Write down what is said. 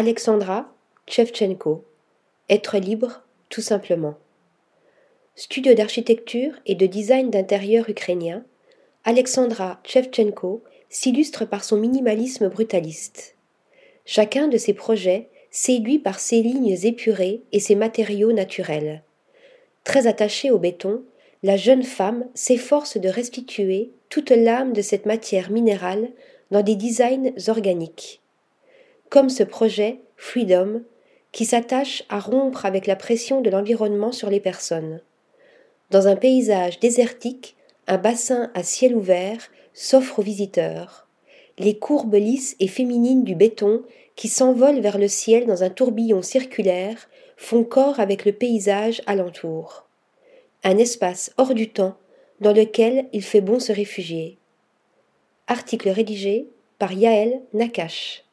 Alexandra Chevchenko. Être libre, tout simplement. Studio d'architecture et de design d'intérieur ukrainien, Alexandra Chevchenko s'illustre par son minimalisme brutaliste. Chacun de ses projets séduit par ses lignes épurées et ses matériaux naturels. Très attachée au béton, la jeune femme s'efforce de restituer toute l'âme de cette matière minérale dans des designs organiques. Comme ce projet Freedom, qui s'attache à rompre avec la pression de l'environnement sur les personnes. Dans un paysage désertique, un bassin à ciel ouvert s'offre aux visiteurs. Les courbes lisses et féminines du béton qui s'envolent vers le ciel dans un tourbillon circulaire font corps avec le paysage alentour. Un espace hors du temps dans lequel il fait bon se réfugier. Article rédigé par Yaël Nakache.